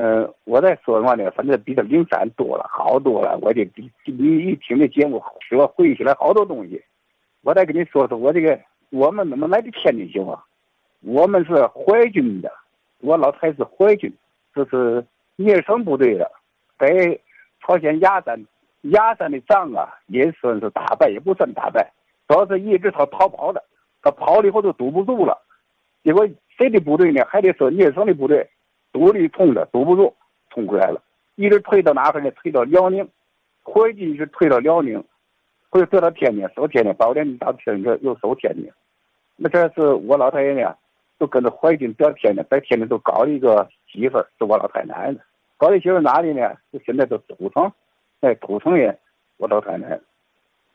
嗯，我在说话呢，反正比这零散多了，好多了。我就你一听这节目，使我回忆起来好多东西。我再跟你说说，我这个我们怎么来的天津行吗？我们是淮军的，我老太是淮军，这是聂生部队的，在朝鲜鸭山鸭山的仗啊，也算是打败，也不算打败，主要是一直他逃跑的，他跑了以后就堵不住了，结果谁的部队呢？还得说聂生的部队。独立冲着堵不住，冲回来了，一直退到哪块呢？退到辽宁，回去一直退到辽宁，回退到天津，守天津，把我连到天津又守天津。那这是我老太爷呢，就跟着淮军到天津，在天津都搞了一个媳妇，是我老太奶奶。搞的媳妇哪里呢？就现在都土城，在土城人，我老太奶。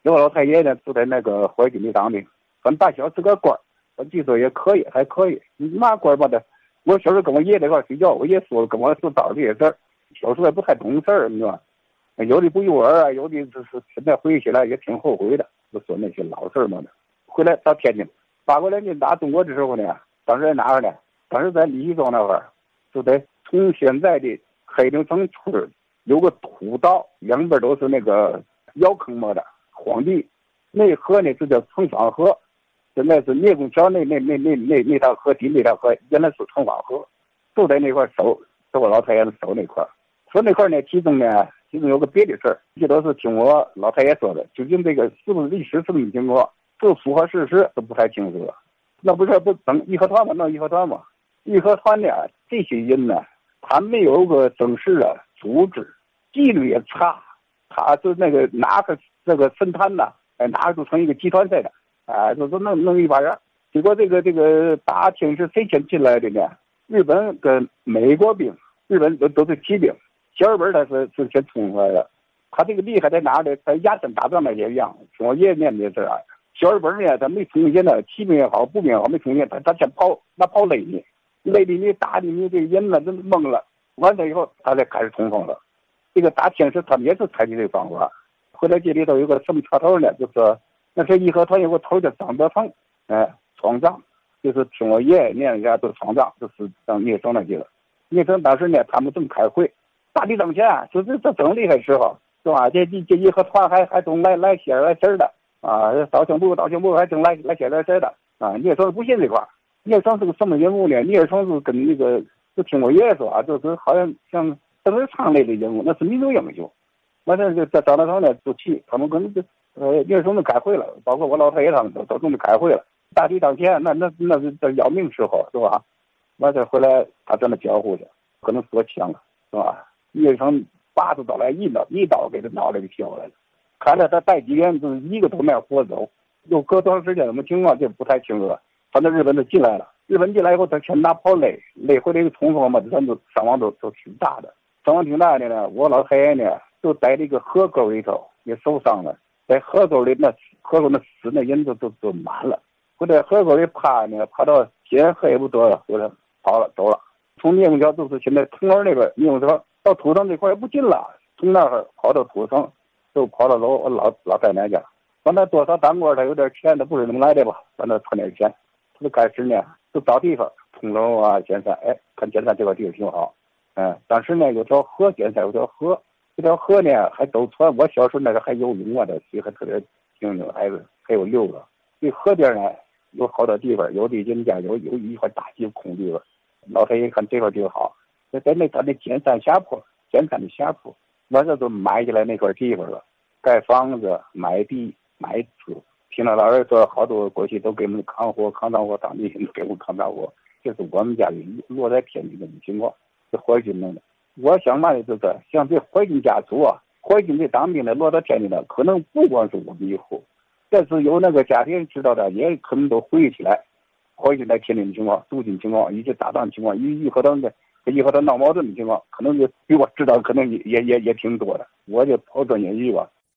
我老太爷呢，就在那个淮军里当兵，反正大小是个官我据说也可以，还可以。你嘛官吧的？我小时候跟我爷爷在一块睡觉，我爷说跟我说道这些事儿。小时候也不太懂事儿，你知道吧？有的不幼儿啊，有的就是现在回忆起来也挺后悔的，就说那些老事儿嘛的。回来到天津，八国联军打中国的时候呢，当时在哪儿呢？当时在李庄那块儿，就在从现在的黑林城村有个土道，两边都是那个窑坑么的荒地，那河呢就叫城方河。现在是聂公桥那那那那那那条河堤那条河原来是城方河，就在那块守，是我老太爷守那块说那块呢，其中呢，其中有个别的事儿，这都是听我老太爷说的。究竟这个是不是历史是么经过，是符合事实，都不太清楚。那不是不整义和团吗？弄义和团吗？义和团呢，这些人呢，他没有个正式的组织，纪律也差。他是那个哪个这个神坛呢，哎，哪个就成一个集团在的。啊，就是弄弄一把人，结果这个这个大厅是谁先进来的呢？日本跟美国兵，日本都都是骑兵，小日本他是是先冲出来的。他这个厉害在哪里？在亚山打仗那也一样。听我爷爷念的事啊，小日本呢，他没冲进呢，骑兵也好，步兵也好，没冲进，他他先跑，那跑累你，累的你打的你这人呢都懵了。完了以后，他才开始冲锋了。这个打天是他们也是采取这个方法。后来这里头有个什么插头呢？就是。那时候义和团有个头叫张德成，哎，创长，就是听我爷爷念一下都是创长，就是当聂生那几个。聂生当时呢，他们正开会，大敌当前，就是这正厉害时候，是吧？这这这义和团还还总来来些来事儿的啊，道庆部道庆部还正来来些来事儿的啊。聂生不信这块儿，聂生是个什么人物呢？聂生是跟那个，就听我爷爷说啊，就是好像像邓世昌类的人物，那是民族英雄。完了就张德成呢就去，他们可能就。呃，聂生都开会了，包括我老太爷他们都都准备开会了。大敌当前，那那那是这要命时候，是吧？完事回来，他在那交互去，可能说枪了，是吧？聂生拔出刀来，一刀一刀给他脑袋给削来了。看来他带几个人，就是一个都没活走。又隔多长时间，什么情况，就不太清楚了。反正日本都进来了，日本进来以后，他全拿炮垒，垒回来一个冲锋嘛，咱都伤亡都都挺大的。伤亡挺大的呢，我老太爷呢，就在这个河沟里头也受伤了。在河沟里，那河沟那死那人都都都满了。我在河沟里趴呢，趴到天黑不多了，回来跑了走了。从聂公桥就是现在铜楼那边，聂公桥到土城这块也不近了，从那儿跑到土城，就跑到老老老太奶家。完了多少当官他有点钱，他不知怎么来的吧？反正存点钱，他就开始呢，就找地方，铜楼啊，尖山，哎，看尖山这块地方挺好。嗯，当时呢有条河，尖山有条河。这条河呢还走船，我小时候那个还游泳啊，这水还特别清净，还有还有溜的。这河边呢有好多地方，有的人家有有一块大地空地方。老太爷看这块地方好，在在那他那尖山下坡，尖山的下坡，完了都买下来那块地方了，盖房子、买地、买车。听到老人说，好多过去都给我们扛活、扛脏活，当地人都给我们扛脏活。这是我们家里落在天津的情况，是淮军弄的。我想嘛的就是，像这怀军家族啊，怀军的当兵的落到天津的，可能不光是我们一户，但是有那个家庭知道的，也可能都回忆起来，怀军在天津的情况、驻军情况以及打仗情况，与义和团的跟义和团闹矛盾的情况，可能就比我知道可能也也也也挺多的。我就抛砖引玉吧，